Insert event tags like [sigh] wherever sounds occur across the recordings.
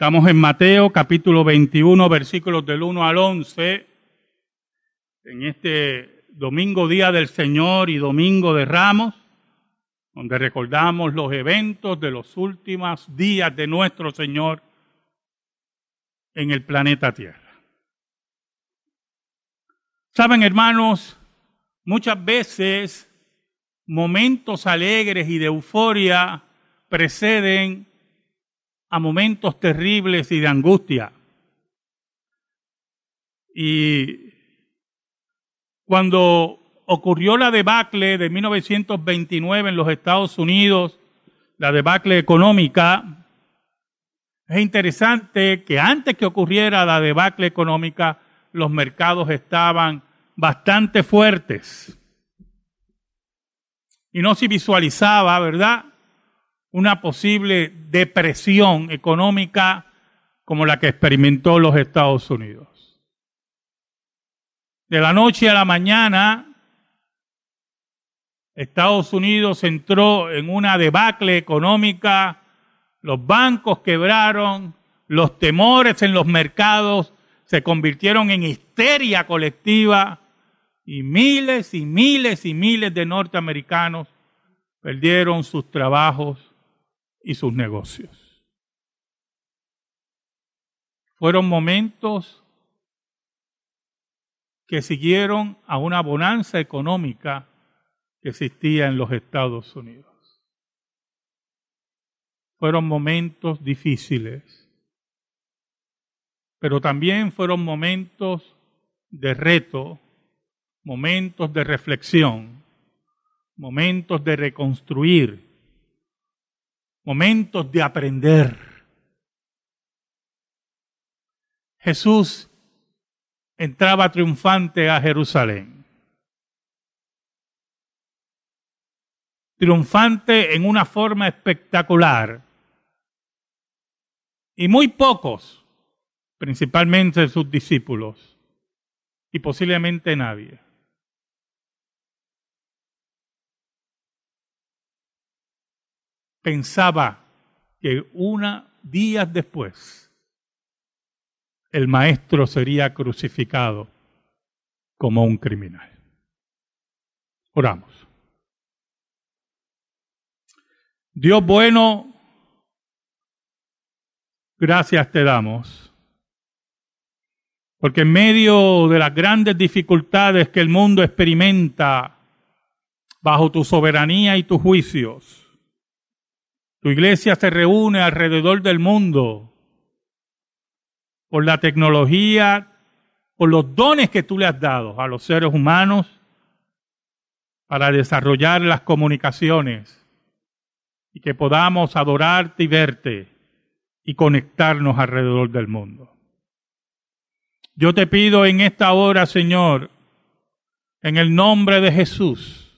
Estamos en Mateo capítulo 21, versículos del 1 al 11, en este domingo día del Señor y domingo de Ramos, donde recordamos los eventos de los últimos días de nuestro Señor en el planeta Tierra. Saben, hermanos, muchas veces momentos alegres y de euforia preceden a momentos terribles y de angustia. Y cuando ocurrió la debacle de 1929 en los Estados Unidos, la debacle económica, es interesante que antes que ocurriera la debacle económica, los mercados estaban bastante fuertes. Y no se visualizaba, ¿verdad? Una posible depresión económica como la que experimentó los Estados Unidos. De la noche a la mañana, Estados Unidos entró en una debacle económica, los bancos quebraron, los temores en los mercados se convirtieron en histeria colectiva y miles y miles y miles de norteamericanos perdieron sus trabajos y sus negocios. Fueron momentos que siguieron a una bonanza económica que existía en los Estados Unidos. Fueron momentos difíciles, pero también fueron momentos de reto, momentos de reflexión, momentos de reconstruir momentos de aprender. Jesús entraba triunfante a Jerusalén. Triunfante en una forma espectacular. Y muy pocos, principalmente sus discípulos, y posiblemente nadie, pensaba que una días después el maestro sería crucificado como un criminal. Oramos. Dios bueno, gracias te damos, porque en medio de las grandes dificultades que el mundo experimenta bajo tu soberanía y tus juicios, tu iglesia se reúne alrededor del mundo por la tecnología, por los dones que tú le has dado a los seres humanos para desarrollar las comunicaciones y que podamos adorarte y verte y conectarnos alrededor del mundo. Yo te pido en esta hora, Señor, en el nombre de Jesús,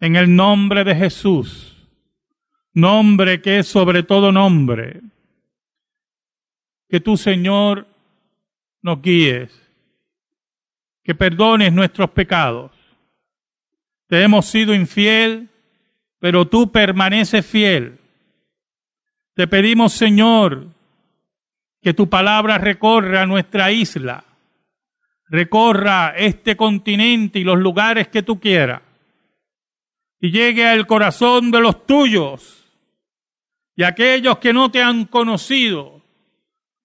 en el nombre de Jesús, nombre que es sobre todo nombre. Que tú, Señor, nos guíes, que perdones nuestros pecados. Te hemos sido infiel, pero tú permaneces fiel. Te pedimos, Señor, que tu palabra recorra nuestra isla, recorra este continente y los lugares que tú quieras, y llegue al corazón de los tuyos y aquellos que no te han conocido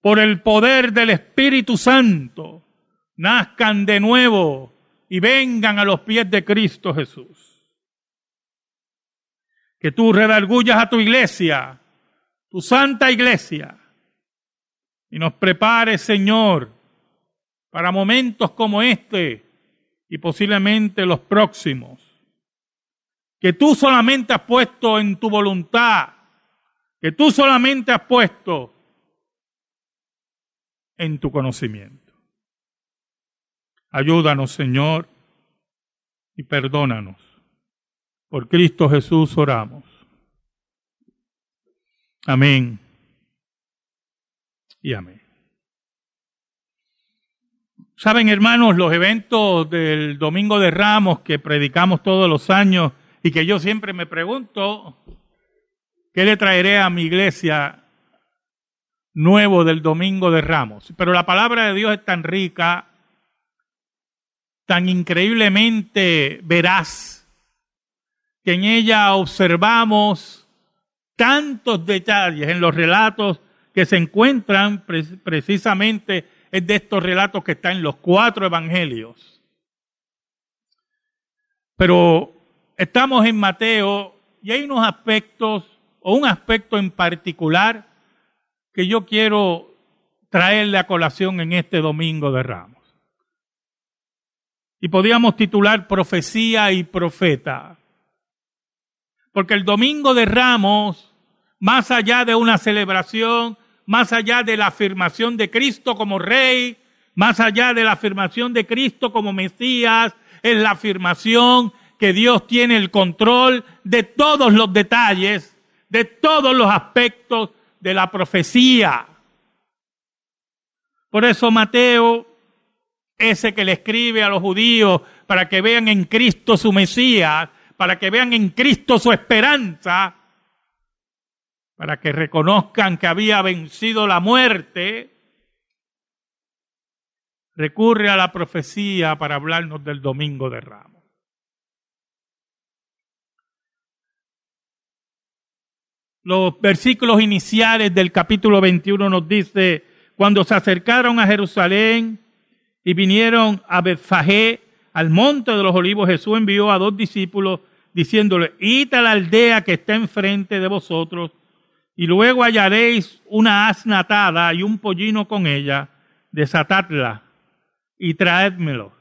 por el poder del Espíritu Santo nazcan de nuevo y vengan a los pies de Cristo Jesús. Que tú redargullas a tu iglesia, tu santa iglesia, y nos prepares, Señor, para momentos como este y posiblemente los próximos, que tú solamente has puesto en tu voluntad que tú solamente has puesto en tu conocimiento. Ayúdanos, Señor, y perdónanos. Por Cristo Jesús oramos. Amén. Y amén. Saben, hermanos, los eventos del Domingo de Ramos que predicamos todos los años y que yo siempre me pregunto, ¿Qué le traeré a mi iglesia nuevo del Domingo de Ramos. Pero la palabra de Dios es tan rica, tan increíblemente veraz, que en ella observamos tantos detalles en los relatos que se encuentran precisamente es de estos relatos que están en los cuatro evangelios. Pero estamos en Mateo y hay unos aspectos o un aspecto en particular que yo quiero traerle a colación en este domingo de Ramos. Y podríamos titular Profecía y Profeta. Porque el domingo de Ramos, más allá de una celebración, más allá de la afirmación de Cristo como Rey, más allá de la afirmación de Cristo como Mesías, es la afirmación que Dios tiene el control de todos los detalles, de todos los aspectos de la profecía. Por eso Mateo, ese que le escribe a los judíos para que vean en Cristo su Mesías, para que vean en Cristo su esperanza, para que reconozcan que había vencido la muerte, recurre a la profecía para hablarnos del domingo de Ramos. Los versículos iniciales del capítulo 21 nos dice, cuando se acercaron a Jerusalén y vinieron a Betfagé, al monte de los olivos, Jesús envió a dos discípulos diciéndole, id la aldea que está enfrente de vosotros y luego hallaréis una asna atada y un pollino con ella, desatadla y traédmelo.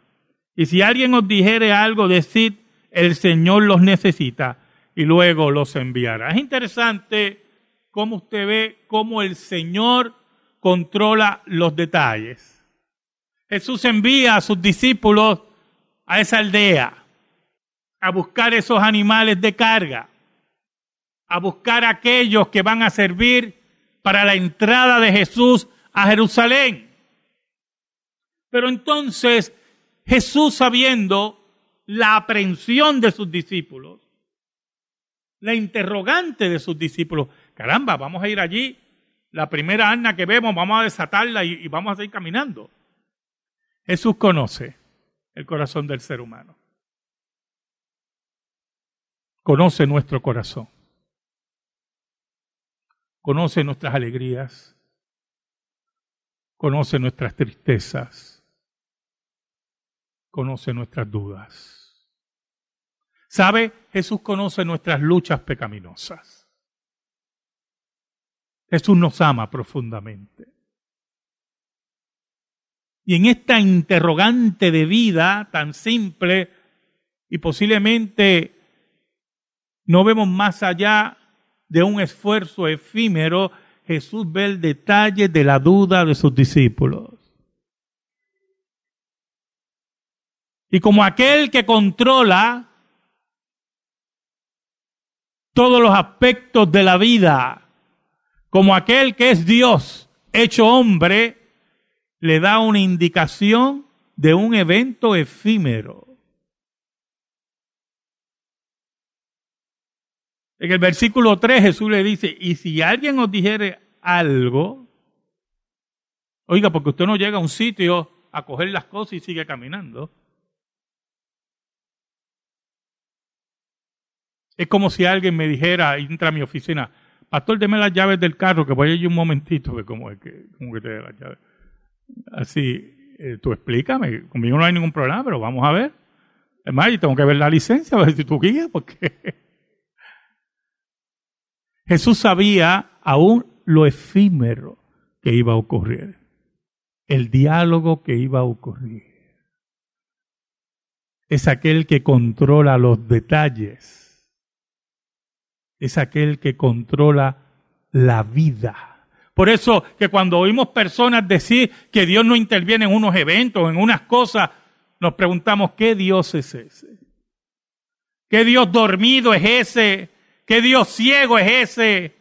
Y si alguien os dijere algo, decid, el Señor los necesita y luego los enviará. Es interesante cómo usted ve cómo el Señor controla los detalles. Jesús envía a sus discípulos a esa aldea a buscar esos animales de carga a buscar aquellos que van a servir para la entrada de Jesús a Jerusalén. Pero entonces Jesús sabiendo la aprensión de sus discípulos, la interrogante de sus discípulos, caramba, vamos a ir allí, la primera arna que vemos, vamos a desatarla y, y vamos a seguir caminando. Jesús conoce el corazón del ser humano. Conoce nuestro corazón conoce nuestras alegrías, conoce nuestras tristezas, conoce nuestras dudas. ¿Sabe? Jesús conoce nuestras luchas pecaminosas. Jesús nos ama profundamente. Y en esta interrogante de vida tan simple y posiblemente no vemos más allá de un esfuerzo efímero, Jesús ve el detalle de la duda de sus discípulos. Y como aquel que controla todos los aspectos de la vida, como aquel que es Dios hecho hombre, le da una indicación de un evento efímero. En el versículo 3 Jesús le dice, y si alguien os dijere algo, oiga, porque usted no llega a un sitio a coger las cosas y sigue caminando. Es como si alguien me dijera, entra a mi oficina, pastor, deme las llaves del carro, que voy allí un momentito, que como, es que, como que te dé las llaves. Así, eh, tú explícame, conmigo no hay ningún problema, pero vamos a ver. Es más, yo tengo que ver la licencia, a ver si tú guías, porque [laughs] Jesús sabía aún lo efímero que iba a ocurrir, el diálogo que iba a ocurrir. Es aquel que controla los detalles, es aquel que controla la vida. Por eso que cuando oímos personas decir que Dios no interviene en unos eventos, en unas cosas, nos preguntamos, ¿qué Dios es ese? ¿Qué Dios dormido es ese ¿Qué Dios ciego es ese?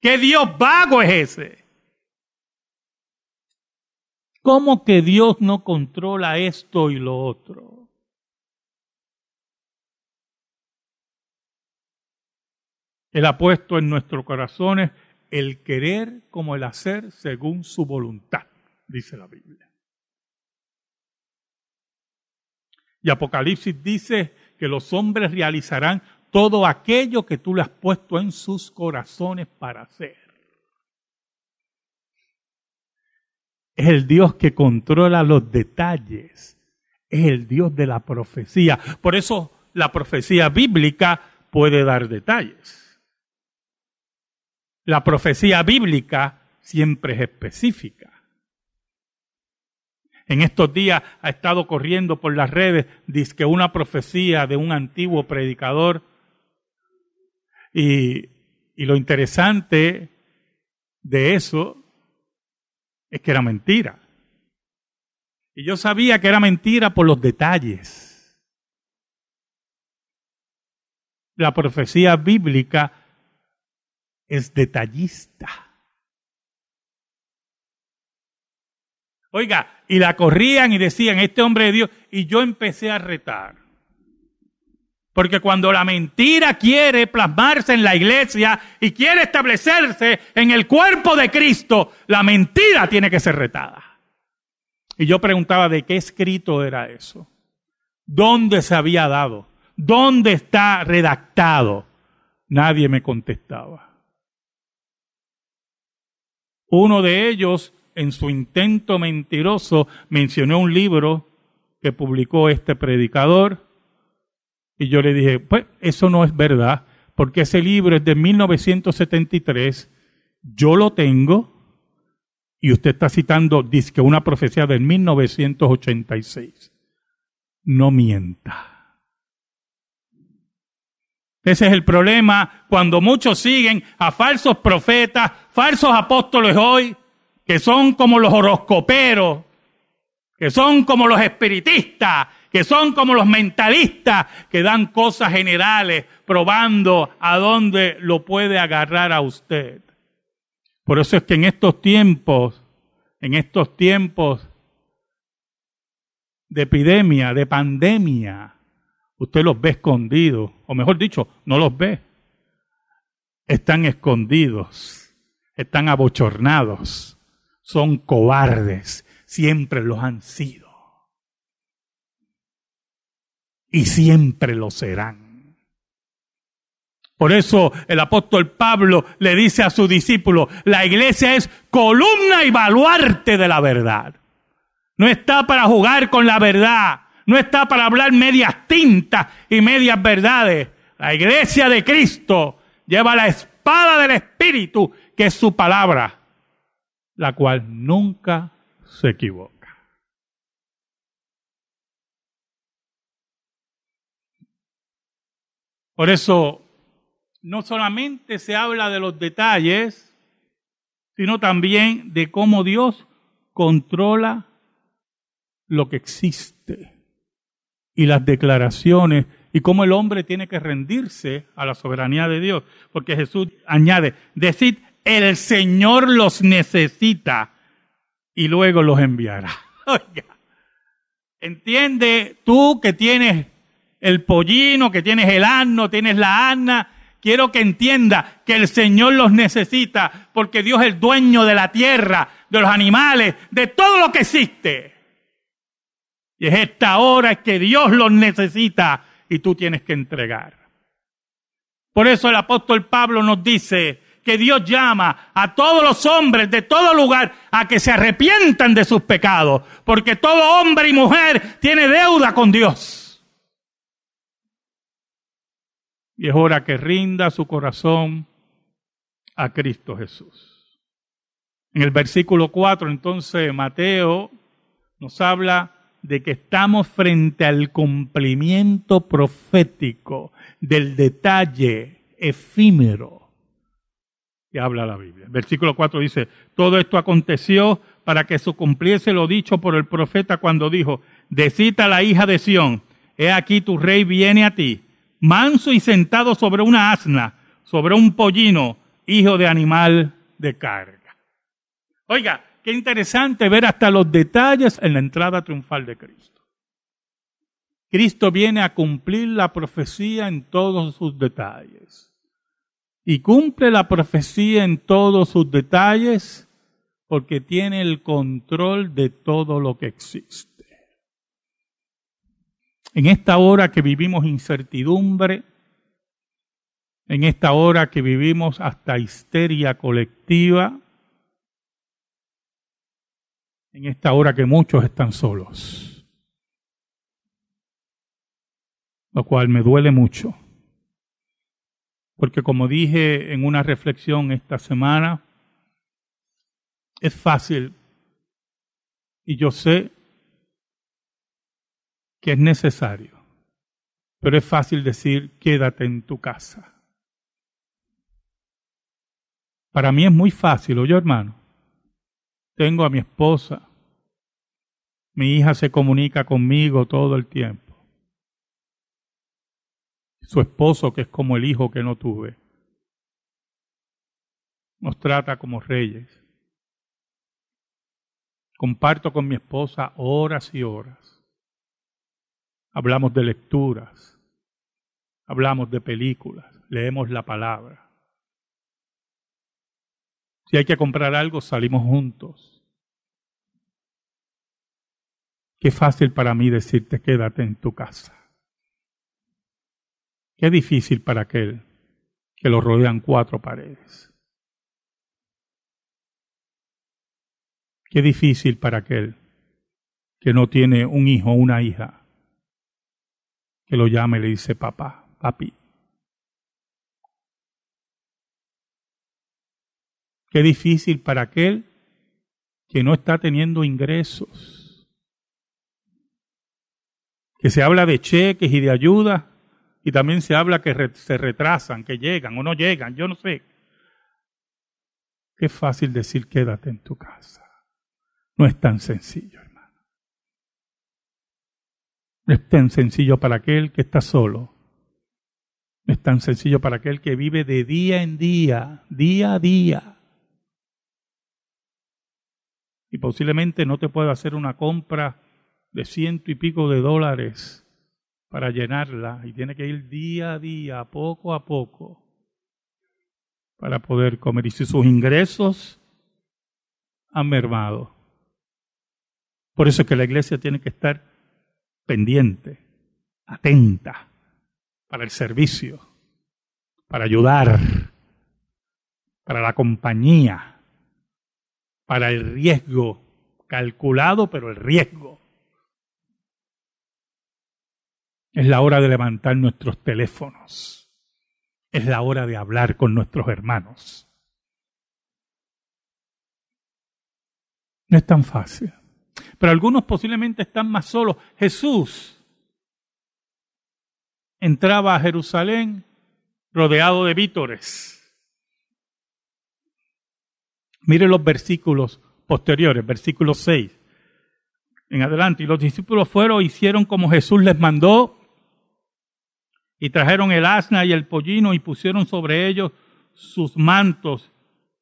¿Qué Dios vago es ese? ¿Cómo que Dios no controla esto y lo otro? Él ha puesto en nuestros corazones el querer como el hacer según su voluntad, dice la Biblia. Y Apocalipsis dice que los hombres realizarán todo aquello que tú le has puesto en sus corazones para hacer. Es el Dios que controla los detalles. Es el Dios de la profecía. Por eso la profecía bíblica puede dar detalles. La profecía bíblica siempre es específica. En estos días ha estado corriendo por las redes, que una profecía de un antiguo predicador. Y, y lo interesante de eso es que era mentira. Y yo sabía que era mentira por los detalles. La profecía bíblica es detallista. Oiga, y la corrían y decían, este hombre de Dios, y yo empecé a retar. Porque cuando la mentira quiere plasmarse en la iglesia y quiere establecerse en el cuerpo de Cristo, la mentira tiene que ser retada. Y yo preguntaba de qué escrito era eso. ¿Dónde se había dado? ¿Dónde está redactado? Nadie me contestaba. Uno de ellos, en su intento mentiroso, mencionó un libro que publicó este predicador. Y yo le dije, pues eso no es verdad, porque ese libro es de 1973, yo lo tengo, y usted está citando, dice que una profecía de 1986. No mienta. Ese es el problema cuando muchos siguen a falsos profetas, falsos apóstoles hoy, que son como los horoscoperos, que son como los espiritistas, que son como los mentalistas, que dan cosas generales probando a dónde lo puede agarrar a usted. Por eso es que en estos tiempos, en estos tiempos de epidemia, de pandemia, usted los ve escondidos, o mejor dicho, no los ve. Están escondidos, están abochornados, son cobardes, siempre los han sido. Y siempre lo serán. Por eso el apóstol Pablo le dice a su discípulo, la iglesia es columna y baluarte de la verdad. No está para jugar con la verdad no está para hablar medias tintas y medias verdades. La iglesia de Cristo lleva la espada del Espíritu, que es su palabra, la cual nunca se equivoca. Por eso, no solamente se habla de los detalles, sino también de cómo Dios controla lo que existe y las declaraciones y cómo el hombre tiene que rendirse a la soberanía de Dios. Porque Jesús añade, decid, el Señor los necesita y luego los enviará. [laughs] Oiga, entiende tú que tienes el pollino, que tienes el asno, tienes la asna, quiero que entienda que el Señor los necesita porque Dios es el dueño de la tierra, de los animales, de todo lo que existe. Y es esta hora que Dios los necesita y tú tienes que entregar. Por eso el apóstol Pablo nos dice que Dios llama a todos los hombres de todo lugar a que se arrepientan de sus pecados, porque todo hombre y mujer tiene deuda con Dios. Y es hora que rinda su corazón a Cristo Jesús. En el versículo 4, entonces, Mateo nos habla de que estamos frente al cumplimiento profético del detalle efímero que habla la Biblia. Versículo 4 dice, todo esto aconteció para que se cumpliese lo dicho por el profeta cuando dijo, decita la hija de Sión, he aquí tu rey viene a ti, manso y sentado sobre una asna, sobre un pollino, hijo de animal de carga. Oiga, Qué interesante ver hasta los detalles en la entrada triunfal de Cristo. Cristo viene a cumplir la profecía en todos sus detalles. y cumple la profecía en todos sus detalles porque tiene el control de todo lo que existe. En esta hora que vivimos incertidumbre, en esta hora que vivimos hasta histeria colectiva, en esta hora que muchos están solos, lo cual me duele mucho, porque como dije en una reflexión esta semana, es fácil. Y yo sé que es necesario, pero es fácil decir quédate en tu casa. Para mí es muy fácil, oye hermano, tengo a mi esposa, mi hija se comunica conmigo todo el tiempo, su esposo que es como el hijo que no tuve, nos trata como reyes. Comparto con mi esposa horas y horas. Hablamos de lecturas, hablamos de películas, leemos la palabra. Si hay que comprar algo, salimos juntos. Qué fácil para mí decirte quédate en tu casa. Qué difícil para aquel que lo rodean cuatro paredes. Qué difícil para aquel que no tiene un hijo o una hija que lo llame y le dice papá, papi. Qué difícil para aquel que no está teniendo ingresos. Que se habla de cheques y de ayuda y también se habla que se retrasan, que llegan o no llegan, yo no sé. Qué fácil decir quédate en tu casa. No es tan sencillo, hermano. No es tan sencillo para aquel que está solo. No es tan sencillo para aquel que vive de día en día, día a día. Y posiblemente no te pueda hacer una compra de ciento y pico de dólares para llenarla y tiene que ir día a día, poco a poco, para poder comer. Y si sus ingresos han mermado, por eso es que la iglesia tiene que estar pendiente, atenta para el servicio, para ayudar, para la compañía, para el riesgo, calculado, pero el riesgo. Es la hora de levantar nuestros teléfonos. Es la hora de hablar con nuestros hermanos. No es tan fácil pero algunos posiblemente están más solos. Jesús entraba a Jerusalén rodeado de vítores. Mire los versículos posteriores, versículo 6 en adelante. Y los discípulos fueron, hicieron como Jesús les mandó, y trajeron el asna y el pollino y pusieron sobre ellos sus mantos,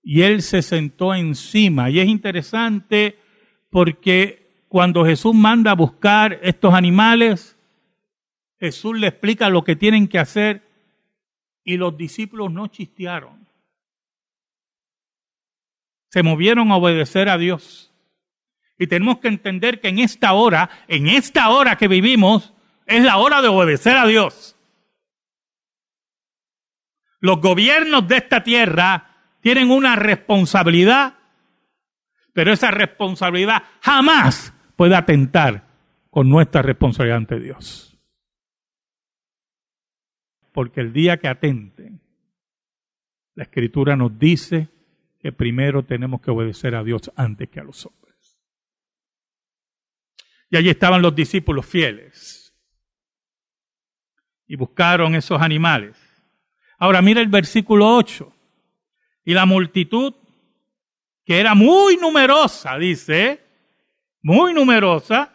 y él se sentó encima. Y es interesante porque cuando Jesús manda a buscar estos animales, Jesús le explica lo que tienen que hacer y los discípulos no chistearon. Se movieron a obedecer a Dios. Y tenemos que entender que en esta hora, en esta hora que vivimos, es la hora de obedecer a Dios. Los gobiernos de esta tierra tienen una responsabilidad pero esa responsabilidad jamás puede atentar con nuestra responsabilidad ante Dios. Porque el día que atenten, la Escritura nos dice que primero tenemos que obedecer a Dios antes que a los hombres. Y allí estaban los discípulos fieles. Y buscaron esos animales. Ahora mira el versículo 8. Y la multitud que era muy numerosa, dice, muy numerosa,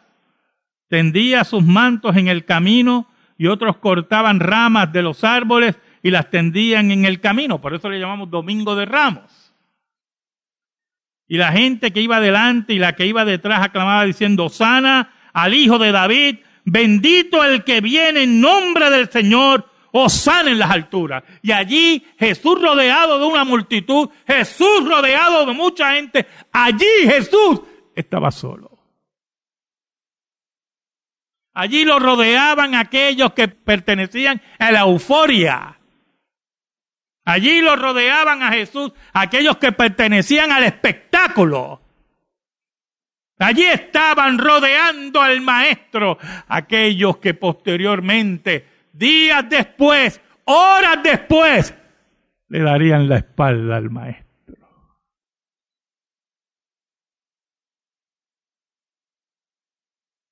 tendía sus mantos en el camino y otros cortaban ramas de los árboles y las tendían en el camino. Por eso le llamamos Domingo de Ramos. Y la gente que iba delante y la que iba detrás aclamaba diciendo, sana al Hijo de David, bendito el que viene en nombre del Señor, Osana en las alturas. Y allí Jesús rodeado de una multitud, Jesús rodeado de mucha gente, allí Jesús estaba solo. Allí lo rodeaban aquellos que pertenecían a la euforia. Allí lo rodeaban a Jesús aquellos que pertenecían al espectáculo. Allí estaban rodeando al maestro aquellos que posteriormente, días después, horas después, le darían la espalda al maestro.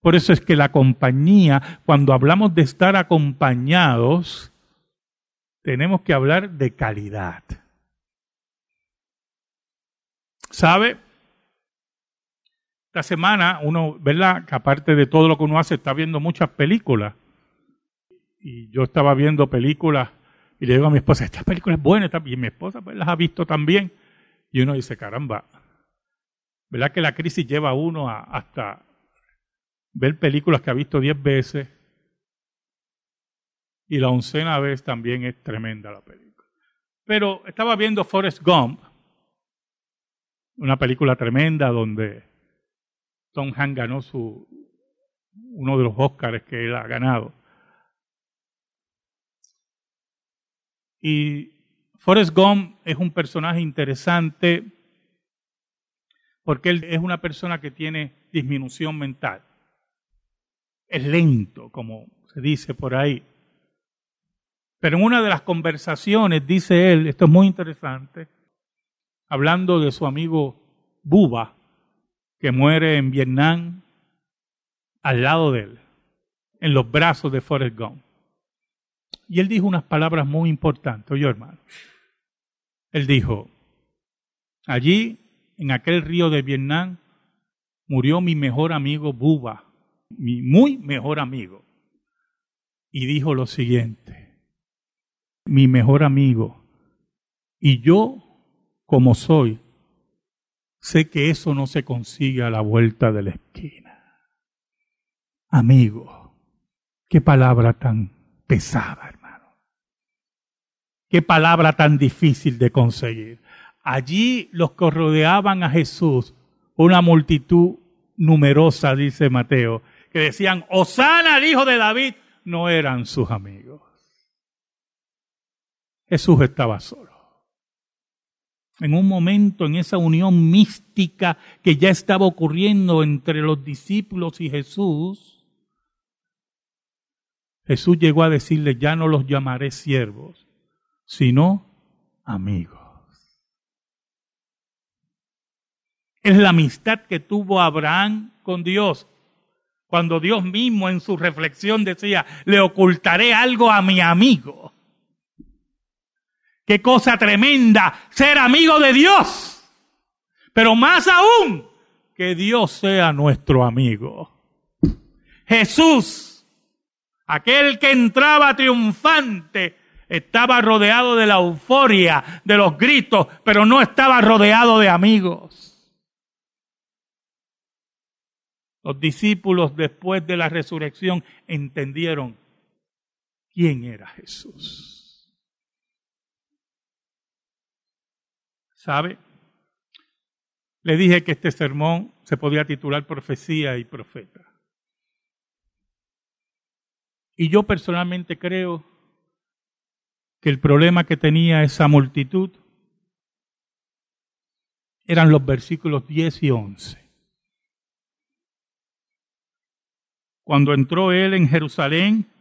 Por eso es que la compañía, cuando hablamos de estar acompañados, tenemos que hablar de calidad. ¿Sabe? Esta semana uno, ¿verdad? Que aparte de todo lo que uno hace, está viendo muchas películas. Y yo estaba viendo películas y le digo a mi esposa, esta película es buena, y mi esposa pues, las ha visto también. Y uno dice, caramba, ¿verdad que la crisis lleva a uno hasta ver películas que ha visto diez veces? Y la oncena vez también es tremenda la película. Pero estaba viendo Forrest Gump, una película tremenda donde Tom Hanks ganó su, uno de los Oscars que él ha ganado. Y Forrest Gump es un personaje interesante porque él es una persona que tiene disminución mental. Es lento, como se dice por ahí. Pero en una de las conversaciones dice él, esto es muy interesante, hablando de su amigo Buba, que muere en Vietnam al lado de él, en los brazos de Forrest Gump. Y él dijo unas palabras muy importantes, oye hermano. Él dijo, allí, en aquel río de Vietnam, murió mi mejor amigo Buba, mi muy mejor amigo. Y dijo lo siguiente, mi mejor amigo, y yo, como soy, Sé que eso no se consigue a la vuelta de la esquina. Amigo, qué palabra tan pesada, hermano. Qué palabra tan difícil de conseguir. Allí los que rodeaban a Jesús, una multitud numerosa, dice Mateo, que decían, Osana al hijo de David, no eran sus amigos. Jesús estaba solo en un momento, en esa unión mística que ya estaba ocurriendo entre los discípulos y Jesús, Jesús llegó a decirle, ya no los llamaré siervos, sino amigos. Es la amistad que tuvo Abraham con Dios. Cuando Dios mismo en su reflexión decía, le ocultaré algo a mi amigo. Qué cosa tremenda ser amigo de Dios. Pero más aún, que Dios sea nuestro amigo. Jesús, aquel que entraba triunfante, estaba rodeado de la euforia, de los gritos, pero no estaba rodeado de amigos. Los discípulos después de la resurrección entendieron quién era Jesús. ¿Sabe? Le dije que este sermón se podía titular Profecía y Profeta. Y yo personalmente creo que el problema que tenía esa multitud eran los versículos 10 y 11. Cuando entró él en Jerusalén,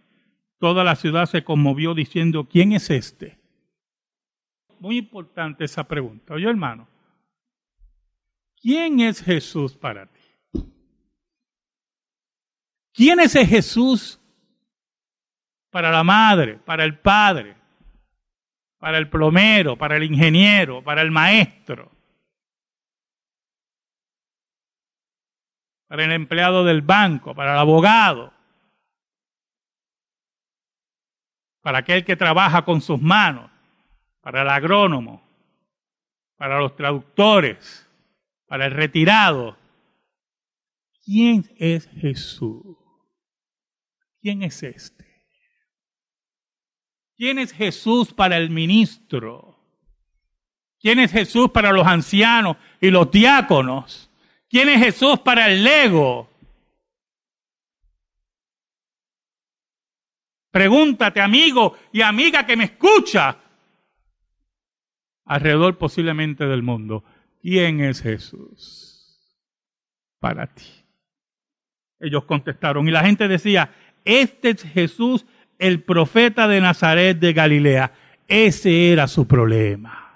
toda la ciudad se conmovió diciendo, ¿quién es este? Muy importante esa pregunta. Oye, hermano, ¿quién es Jesús para ti? ¿Quién es Jesús para la madre, para el padre, para el plomero, para el ingeniero, para el maestro? para el empleado del banco, para el abogado, para aquel que trabaja con sus manos, para el agrónomo, para los traductores, para el retirado. ¿Quién es Jesús? ¿Quién es este? ¿Quién es Jesús para el ministro? ¿Quién es Jesús para los ancianos y los diáconos? ¿Quién es Jesús para el lego? Pregúntate, amigo y amiga que me escucha, alrededor posiblemente del mundo, ¿quién es Jesús para ti? Ellos contestaron y la gente decía, este es Jesús, el profeta de Nazaret de Galilea. Ese era su problema.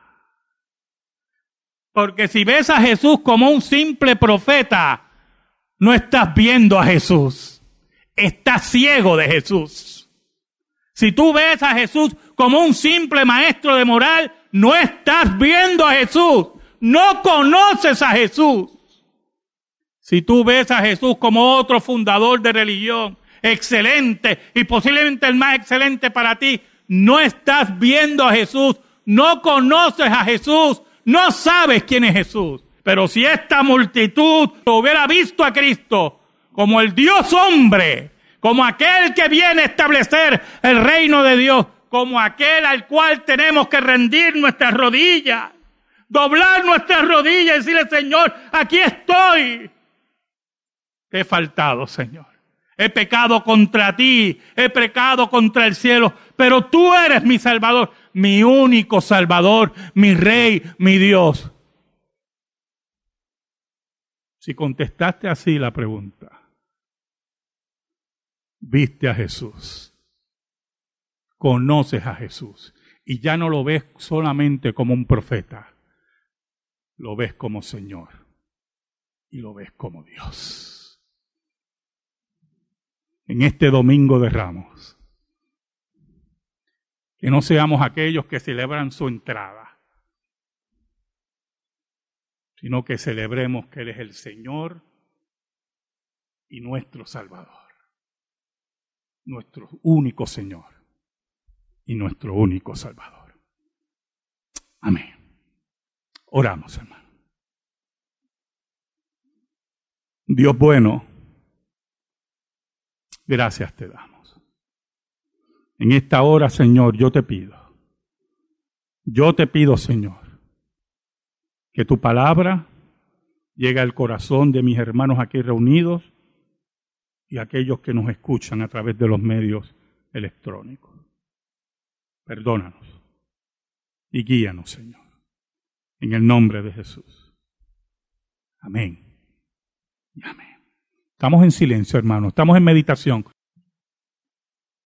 Porque si ves a Jesús como un simple profeta, no estás viendo a Jesús. Estás ciego de Jesús. Si tú ves a Jesús como un simple maestro de moral, no estás viendo a Jesús. No conoces a Jesús. Si tú ves a Jesús como otro fundador de religión, excelente y posiblemente el más excelente para ti, no estás viendo a Jesús, no conoces a Jesús, no sabes quién es Jesús. Pero si esta multitud hubiera visto a Cristo como el Dios hombre, como aquel que viene a establecer el reino de Dios, como aquel al cual tenemos que rendir nuestras rodillas, doblar nuestras rodillas y decirle, Señor, aquí estoy. He faltado, Señor. He pecado contra ti, he pecado contra el cielo, pero tú eres mi Salvador, mi único Salvador, mi Rey, mi Dios. Si contestaste así la pregunta, viste a Jesús, conoces a Jesús y ya no lo ves solamente como un profeta, lo ves como Señor y lo ves como Dios en este domingo de ramos. Que no seamos aquellos que celebran su entrada, sino que celebremos que Él es el Señor y nuestro Salvador, nuestro único Señor y nuestro único Salvador. Amén. Oramos, hermano. Dios bueno gracias te damos. En esta hora, Señor, yo te pido, yo te pido, Señor, que tu palabra llegue al corazón de mis hermanos aquí reunidos y aquellos que nos escuchan a través de los medios electrónicos. Perdónanos y guíanos, Señor, en el nombre de Jesús. Amén y amén. Estamos en silencio, hermano. Estamos en meditación.